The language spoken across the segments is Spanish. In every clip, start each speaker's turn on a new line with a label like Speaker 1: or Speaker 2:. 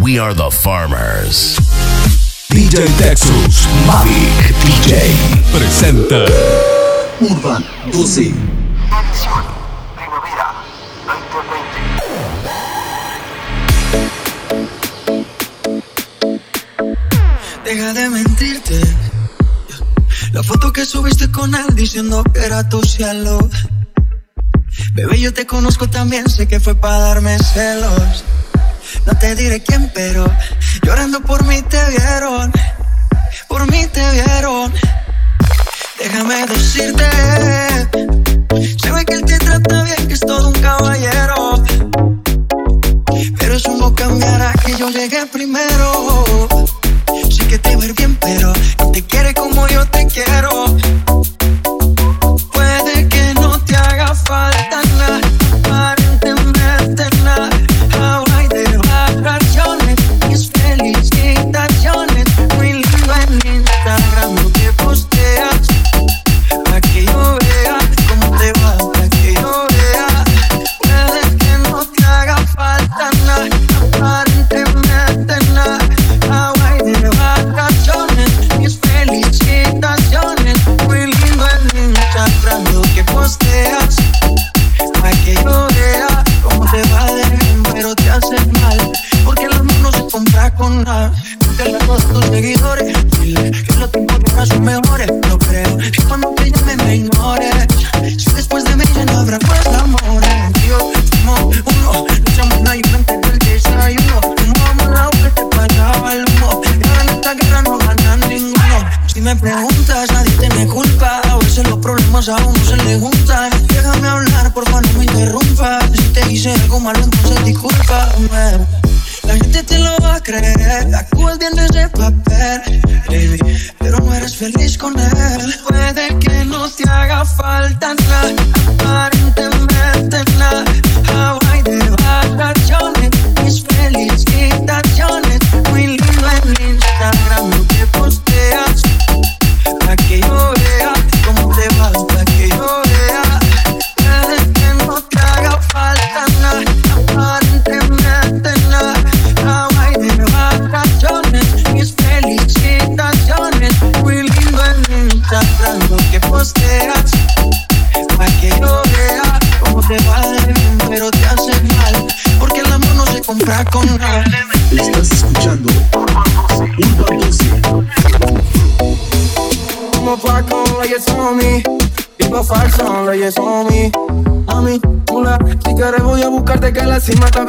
Speaker 1: We are the farmers.
Speaker 2: DJ Texas Mavic DJ presenta
Speaker 3: Urban 12.
Speaker 4: Primavera 2020.
Speaker 5: Deja de mentirte. La foto que subiste con él diciendo que era tu cielo. Bebé, yo te conozco también, sé que fue para darme celos. No te diré quién, pero llorando por mí te vieron. Por mí te vieron. Déjame decirte. Se que él te trata bien, que es todo un caballero. Pero eso no cambiará que yo llegué primero. Sí que te ir bien, pero no te quiere como yo te quiero. Los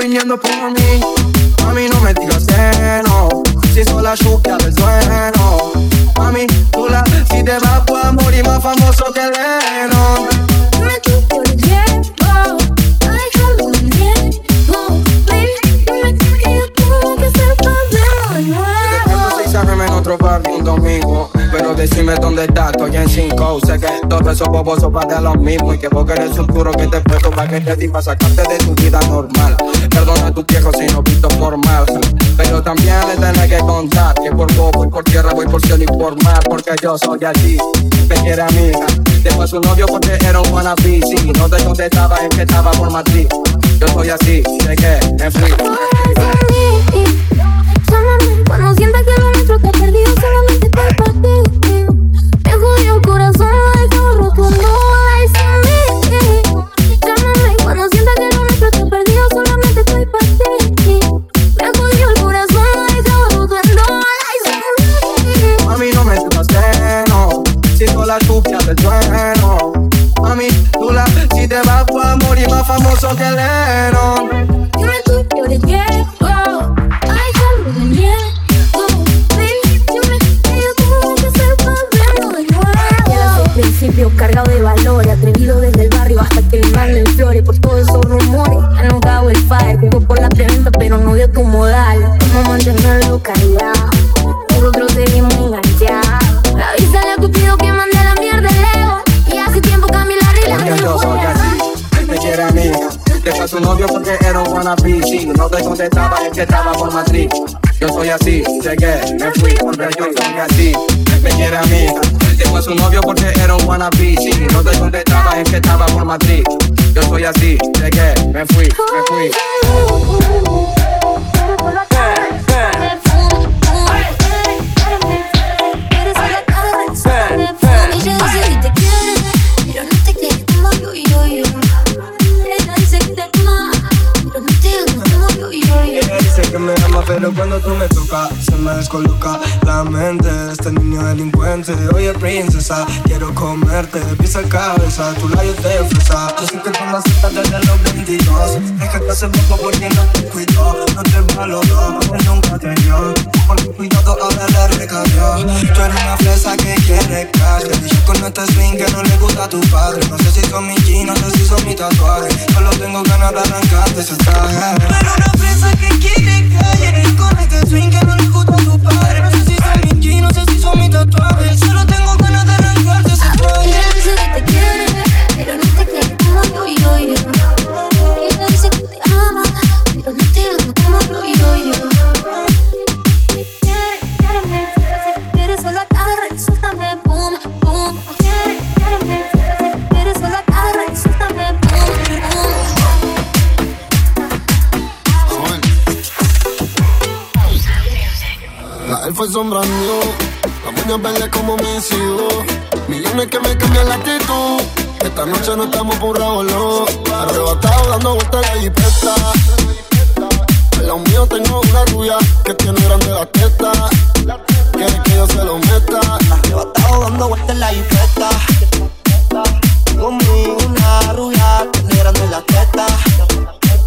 Speaker 6: viniendo por mí. A mí no me tiras seno, si soy la todos esos bobos son para de lo mismo. Y que vos eres un duro que te puesto para que te di para sacarte de tu vida normal. Perdona a tu viejo si no visto formal. Pero también le tenés que contar que por vos voy por tierra, voy por cielo y por mar. Porque yo soy así, me quiere amiga. Dejó a su novio porque era un wannabe. Si no te contestaba es que estaba por Madrid. Yo soy así, sé que me fui.
Speaker 7: Llámame cuando sientas que lo nuestro está perdido, solamente
Speaker 6: famoso que Lennon.
Speaker 7: Dime tú, yo te quiero. Ay, algo de miedo. Que yo tengo que ser padre de nuevo.
Speaker 8: Desde el principio cargado de valor, atrevido desde el barrio hasta que le manden flores por todos esos rumores. Ya no cago el fire, jugó por la preventa, pero no dio tu modal. Cómo mantenerlo callado, nosotros seguimos enganchados.
Speaker 6: Novio porque era un wannabe. Si no te contestaba es que estaba por Madrid. Yo soy así, llegué, me fui, porque yo soy así. Me quiere amiga. Dejó a su novio porque era un wannabe. Si no te contestaba es que estaba por Madrid. Yo soy así, llegué, me fui, me fui.
Speaker 9: Me pero cuando tú me tocas, se me descoloca la mente. Este niño delincuente, oye, princesa, quiero comerte, pisa cabeza, tu labio te fresa. Yo sé que tú naciste desde los 22, es que te hace poco porque no te cuido, no te valoro, él nunca te dio. Por tu cuidado ahora le recayó. Tú eres una fresa que quiere cash, que dije con este swing que no le gusta a tu padre. No sé si son mis jeans, no sé si son mis tatuajes, solo tengo ganas de arrancarte ese traje.
Speaker 7: Pero una fresa que quiere calle Con este swing que no le gusta a tu padre. No sé si son jeans, no sé si son mis tatuajes. Solo tengo
Speaker 10: sombra la uñas verdes como. Millones que me cambian la actitud. Esta noche no estamos por revoló. Arrebatado dando vueltas la jipeta. Al lado mío tengo una rubia que tiene grande la teta. Quiere que yo se lo meta.
Speaker 11: Arrebatado dando vueltas la jipeta. Conmigo una rubia que tiene grande la teta.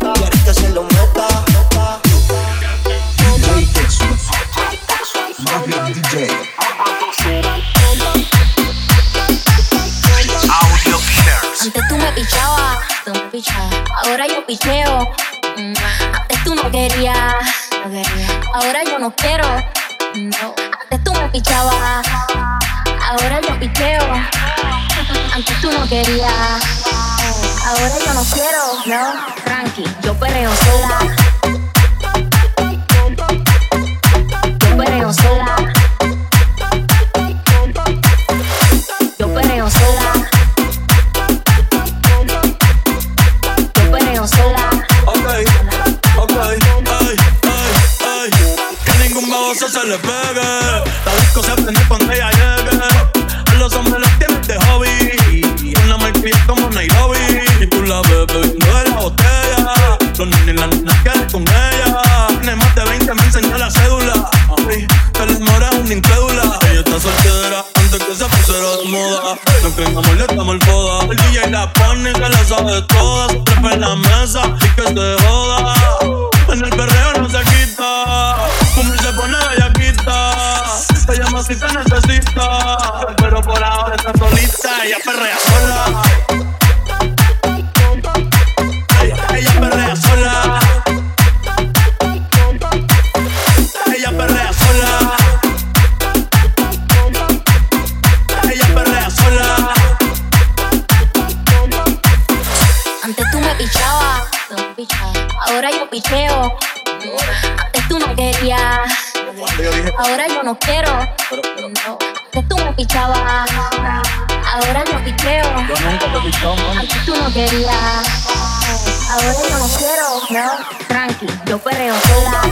Speaker 11: Quiere que se lo meta.
Speaker 8: Ahora yo picheo. Mm, Antes tú no querías. Ahora yo no quiero. No. Antes tú me pichabas. Ahora yo picheo. Antes tú no querías. Ahora yo no quiero. No. Tranqui, yo perreo sola. Yo perreo sola.
Speaker 12: Le. La disco se prende cuando ella llegue. A los hombres los tienes de hobby. Una marquilla como Nairobi. Y tú la ves bebiendo de la botella. Los nenes y las nenas quieren con ella. Tiene más de 20, me enseñó la cédula. Ay, que el amor es una incrédula. Ella está soltera antes que se pusiera de moda. No creen amor, le damos el foda. El DJ la pone que la sabe toda. Se trepa en la mesa y que se joda. En el perreo no se quita. Como se pone si te necesita. Pero por ahora está solita. Ella perrea sola. Ella, ella perrea sola. Ella perrea sola. Ella perrea sola.
Speaker 8: Antes tú me pichabas, tú me pichabas. Ahora yo picheo. Antes tú no querías. Ahora yo no quiero. No. Antes tú me pichabas. Ahora yo picheo. Antes tú no querías. Ahora yo no quiero. No. Tranqui, yo perreo sola.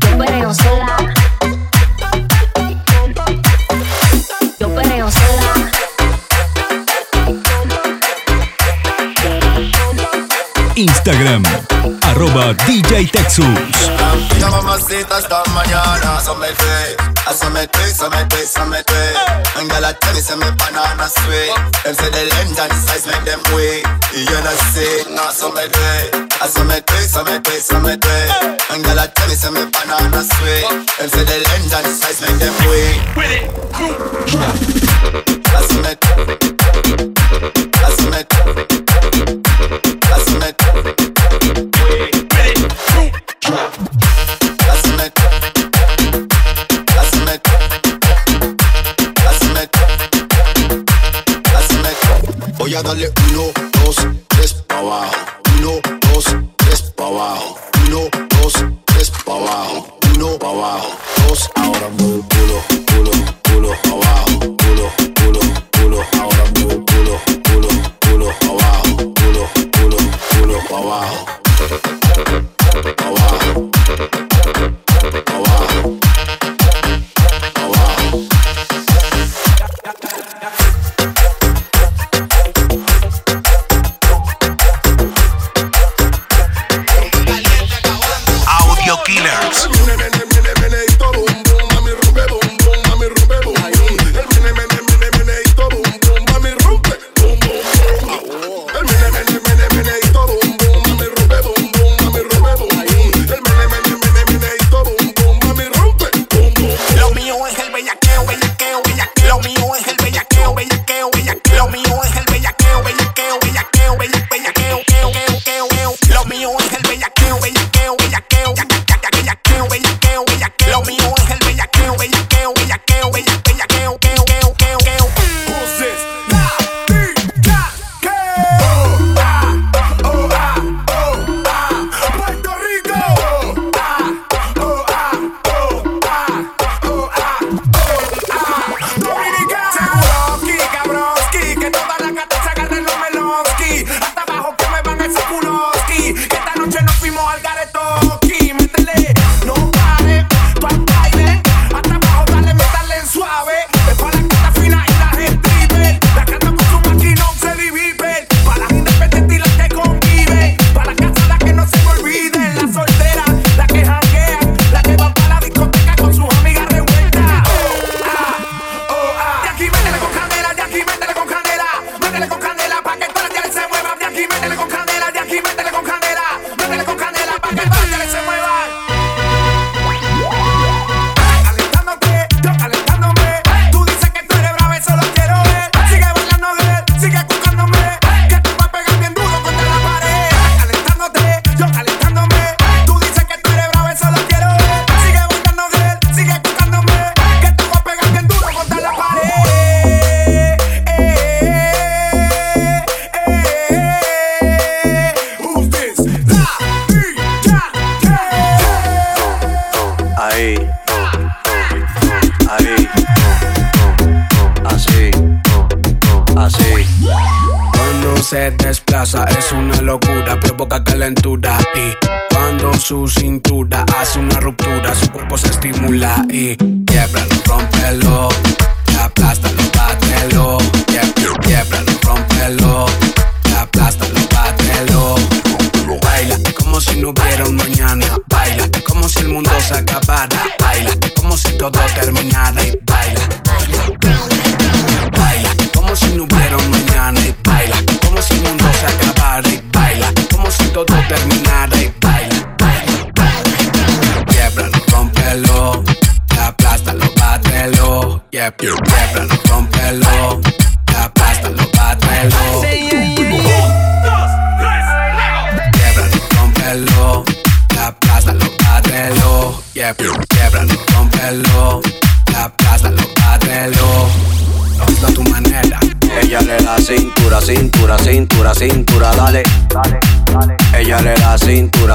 Speaker 8: Yo perreo sola. Yo perreo sola.
Speaker 2: Instagram, arroba DJ Texus.
Speaker 10: Mañana, somete, a somete, me banana sweet. Them say the length and the size make them wait. You know say, no somete, a somete, somete, tell me sweet. Size them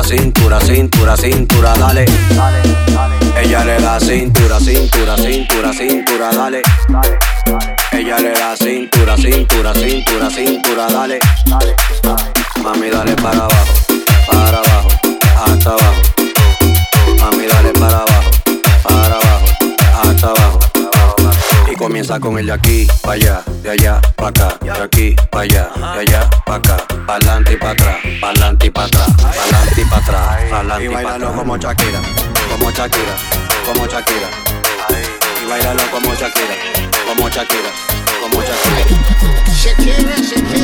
Speaker 13: cintura,
Speaker 14: cintura, cintura, dale. Dale, dale. Ella le da cintura, cintura, cintura, cintura, dale. Dale, dale. Ella le da cintura, cintura, cintura, cintura, dale. Dale, dale. Mami, dale para abajo, para abajo, hasta abajo. Mami, dale para abajo. Comienza con el de aquí, pa' allá, de allá, pa' acá, de aquí, pa' allá, de allá, pa' acá, pa'lante y pa' atrás, pa'lante y pa' atrás, pa'lante y pa' atrás, pa'lante y pa' atrás. como Shakira, como Shakira, como Shakira. Y bailalo como Shakira, como Shakira, como Shakira.
Speaker 7: Shakira, Shakira.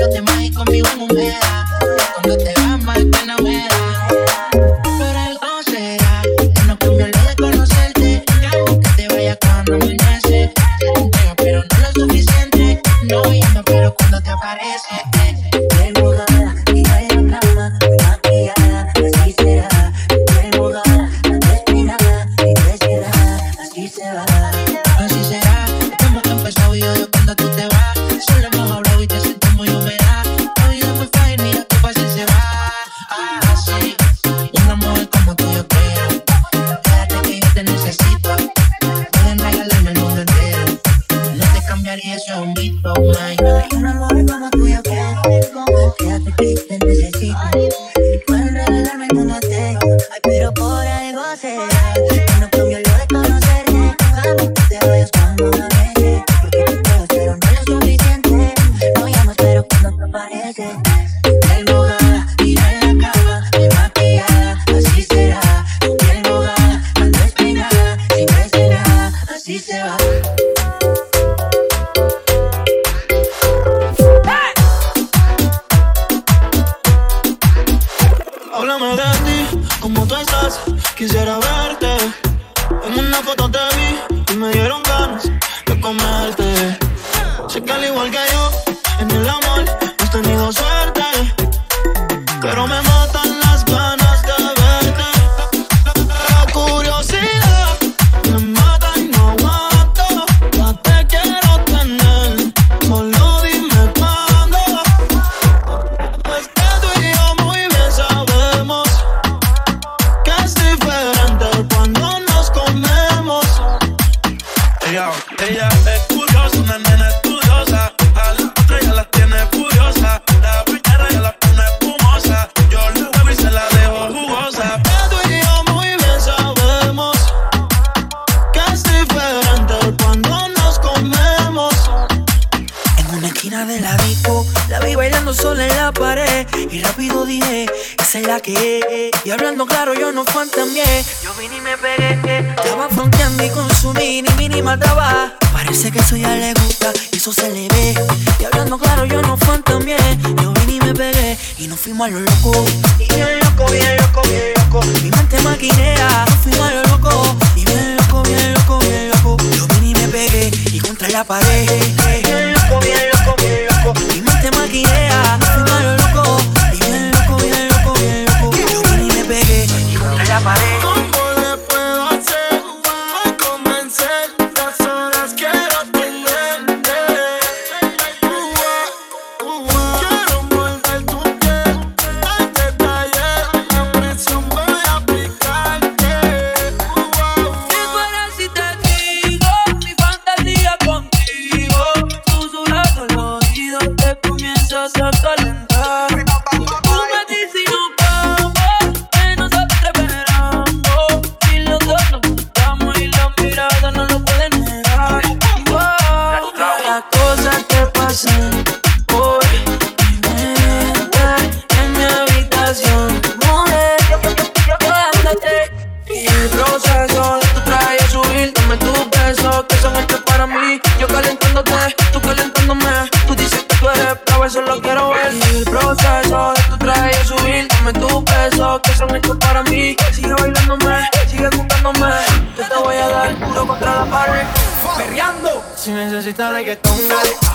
Speaker 7: Se con
Speaker 15: los demás y
Speaker 16: Si
Speaker 9: necesitas reggaetón, dale.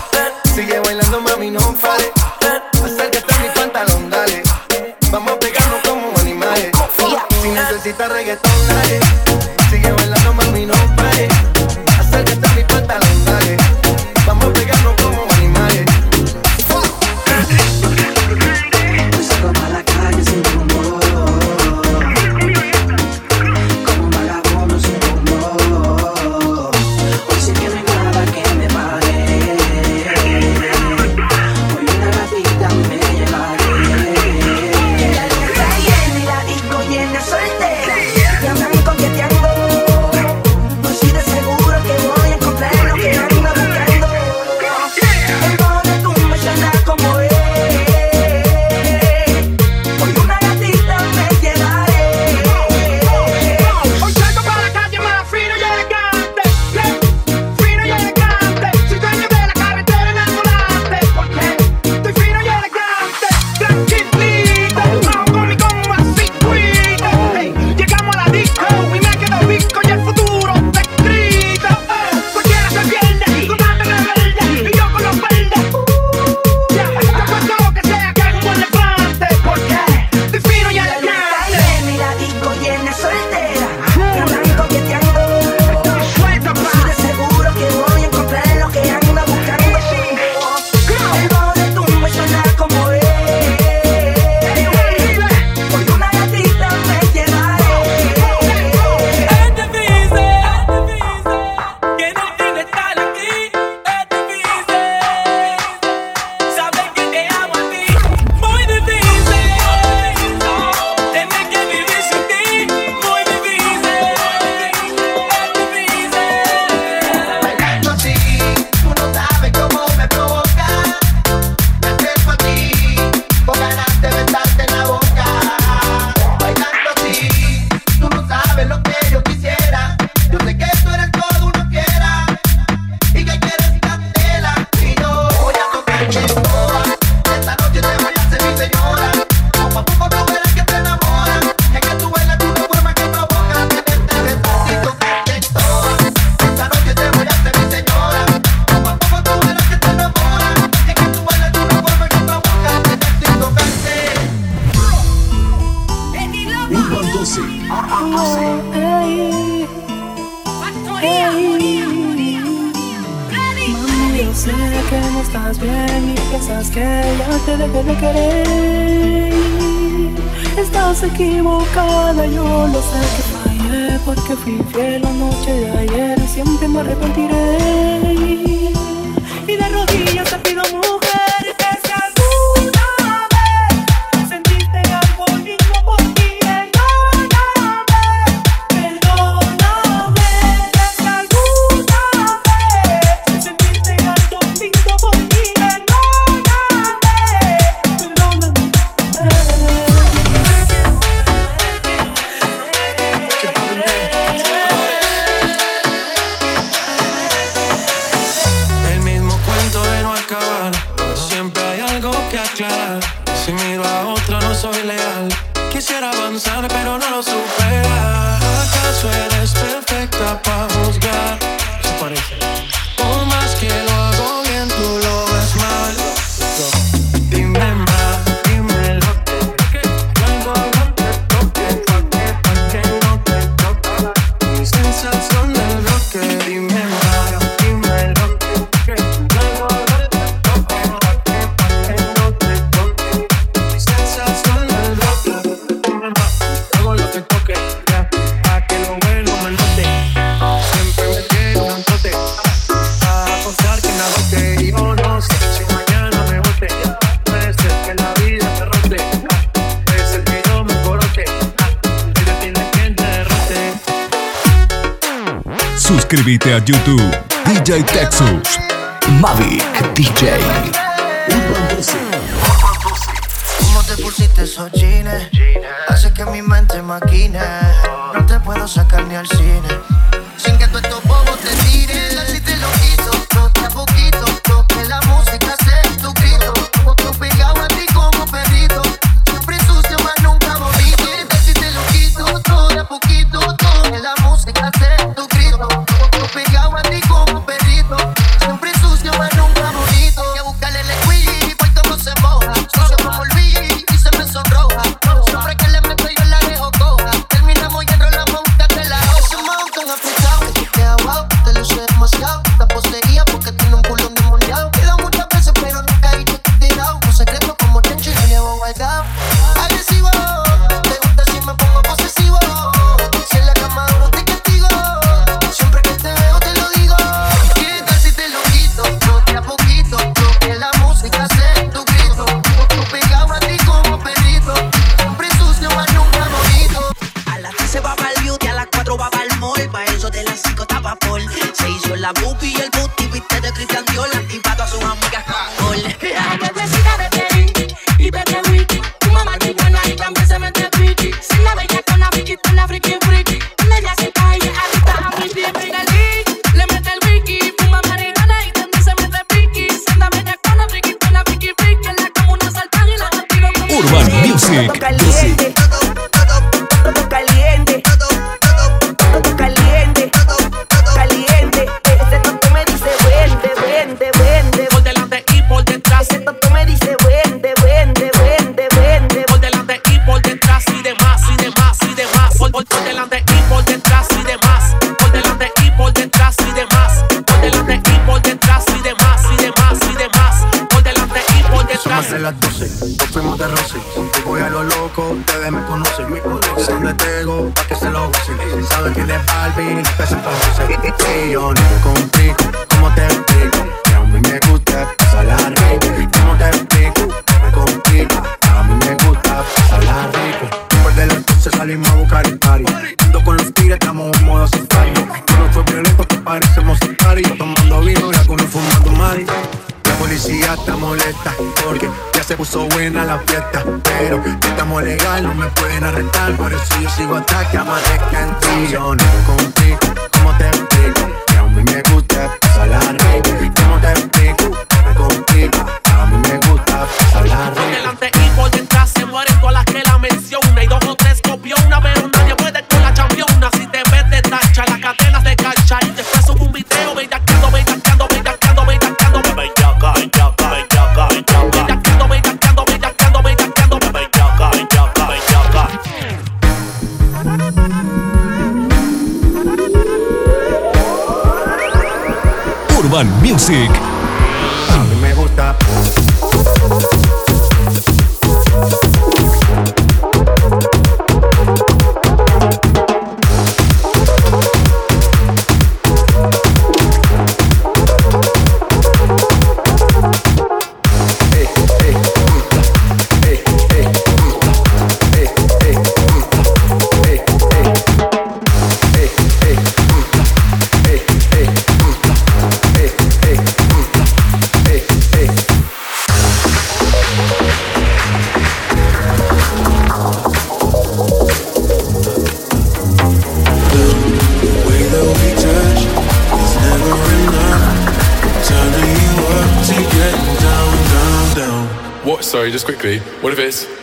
Speaker 17: cara yo lo sé que fallé Porque fui fiel la noche de ayer Siempre me arrepentiré. Y de rodillas
Speaker 2: Suscríbete a YouTube. DJ Texas. Mavic DJ.
Speaker 18: ¿Cómo te pusiste esos jeans? Hace que mi mente maquine. No te puedo sacar ni al cine
Speaker 17: buena la
Speaker 9: fiesta, pero estamos legal, no me pueden arrestar. Por eso yo sigo hasta que amanezca en ti. Yo no contigo, ¿cómo te explico? Que a mí me gusta
Speaker 19: pasar la
Speaker 9: rico. Music.
Speaker 20: What if it's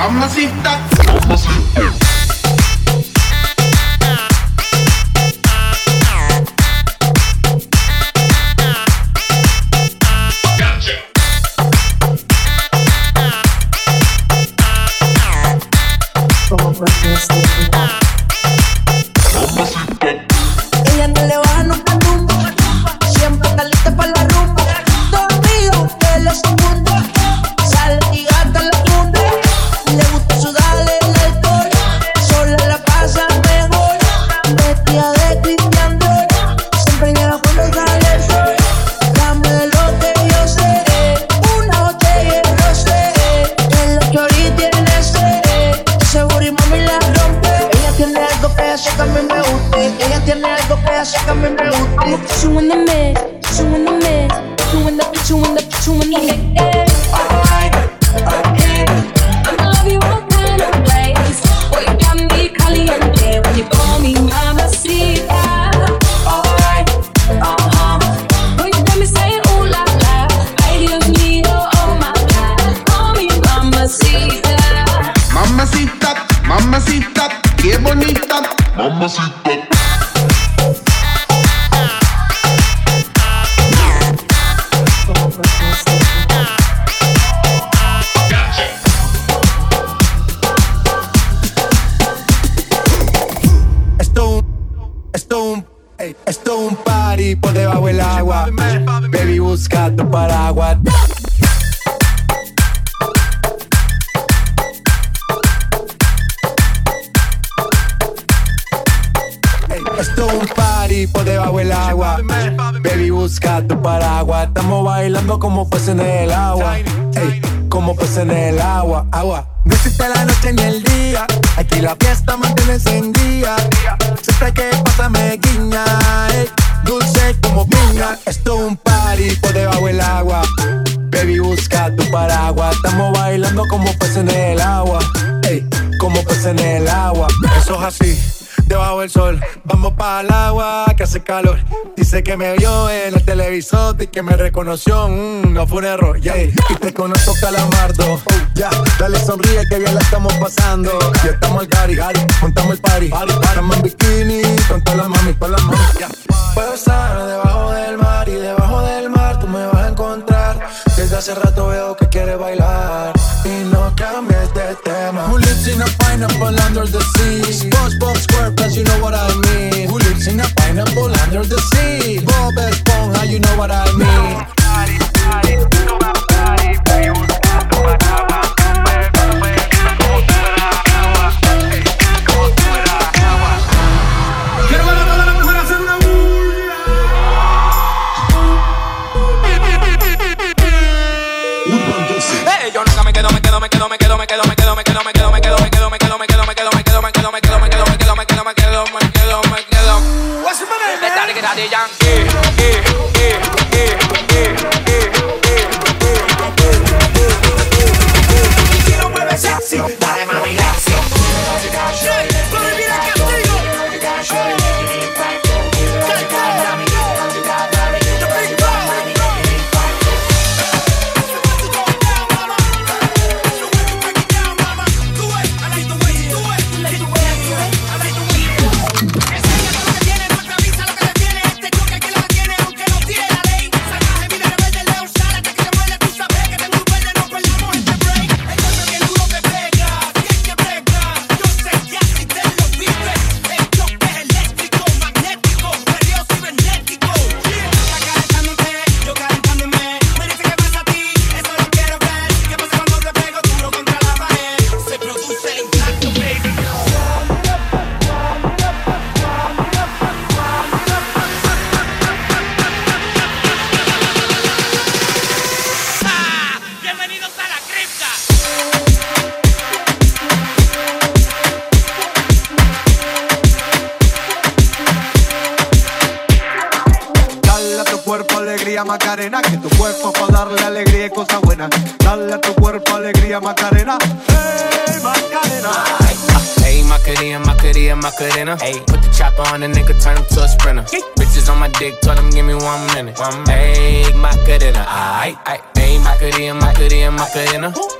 Speaker 5: mamacita, mamacita.
Speaker 21: Mamacita,
Speaker 22: qué bonita. Mamacita.
Speaker 9: Esto un, esto un, ey, esto un party por debajo del agua. Baby, busca tu paraguas. como pez en el que me vio en el televisor y que me reconoció. Mm, no fue un error, yeah. Y te conozco calamardo. Ya, dale sonríe que bien la estamos pasando. Ya estamos al gari, gari, montamos el party. party, Estamos en bikini con todas las mami, con las mami. ya. Puedo estar debajo del mar y debajo del mar tú me vas a encontrar. Desde hace rato veo que quieres bailar y no cambies de tema. Who lives in a pineapple under the sea? SpongeBob SquarePants, you know what I mean. Who lives in a pineapple under the sea? Bob Esponja, you know what I mean.
Speaker 23: him, I could hit him. Put the chopper on a nigga, turn him to a sprinter. Ay. Bitches on my dick, told him, give me one minute. One minute. Ayy, my cadena, aight, aight. Ayy, my cut in, my cadena, my cadena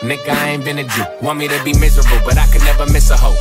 Speaker 23: Nigga, I ain't been a Jew. Want me to be miserable, but I could never miss a hoe.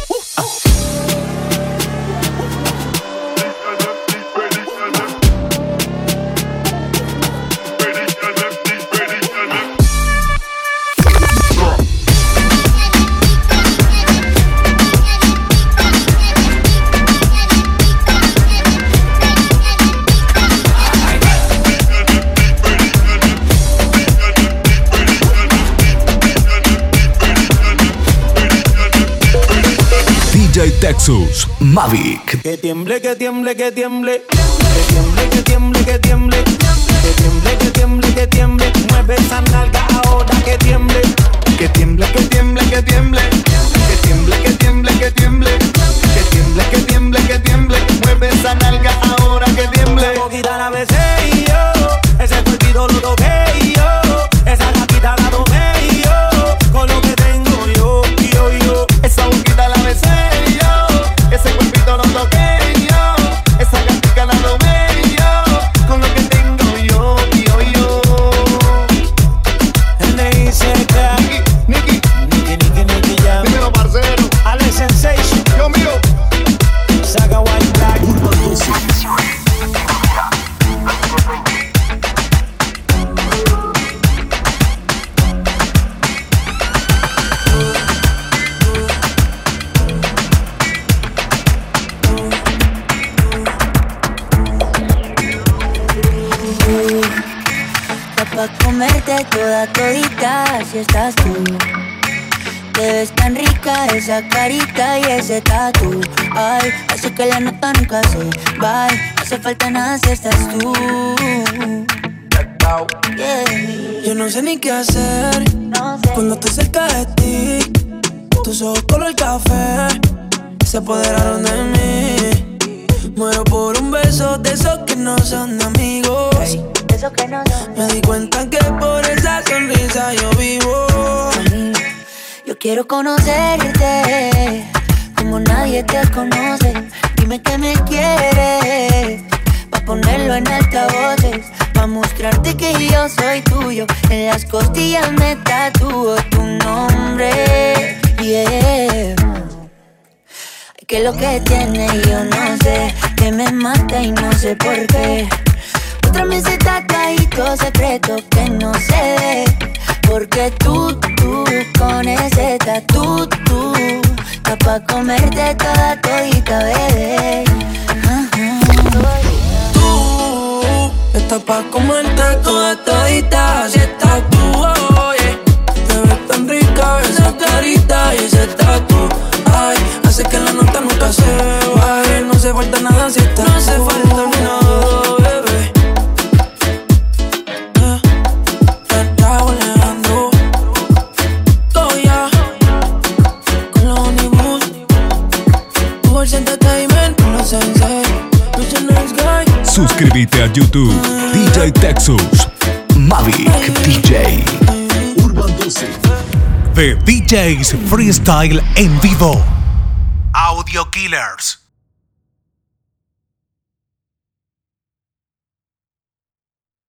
Speaker 2: Texas, Mavic.
Speaker 17: Que tiemble, que tiemble, que tiemble. Que tiemble, que tiemble, que tiemble. Que tiemble, que tiemble, que tiemble. Mueve esa nalga ahora que tiemble.
Speaker 9: Que tiemble, que tiemble, que tiemble. Que tiemble, que tiemble, que tiemble. Que tiemble, que tiemble, que tiemble. Mueve esa nalga ahora que tiemble.
Speaker 17: Poquita la besé y yo. Ese cuerpito lo toqué
Speaker 15: si estás tú. Te ves tan rica esa carita y ese tatu. Ay, hace que la nota nunca se va. Hace falta nada si estás tú. Yeah.
Speaker 17: Yo no sé ni qué hacer
Speaker 15: No sé.
Speaker 17: cuando estoy cerca de ti. Tus ojos color café se apoderaron de mí. Muero por un beso de esos que no son amigos.
Speaker 15: Eso que no son
Speaker 17: Me di cuenta que por esa sonrisa yo vivo.
Speaker 15: Yo quiero conocerte como nadie te conoce. Dime que me quieres, pa' ponerlo en altavoces, pa' mostrarte que yo soy tuyo. En las costillas me tatúo tu nombre, yeah. Que lo que tiene yo no sé, que me mata y no sé por qué. Otra está tatuadito secreto que no se ve. Porque tú, tú, con ese tatu, tú, está pa' comerte toda todita, bebé.
Speaker 17: Tú estás pa' comerte toda todita si estás tú, oye. Te ves tan rica esa carita y ese tatu. Ay, hace que la nota nunca se baje. No hace falta nada si estás No hace falta ni nada,
Speaker 2: Suscríbete a YouTube, DJ Texas, Mavic DJ. Urban 12. The DJs Freestyle en vivo.
Speaker 24: Audio Killers.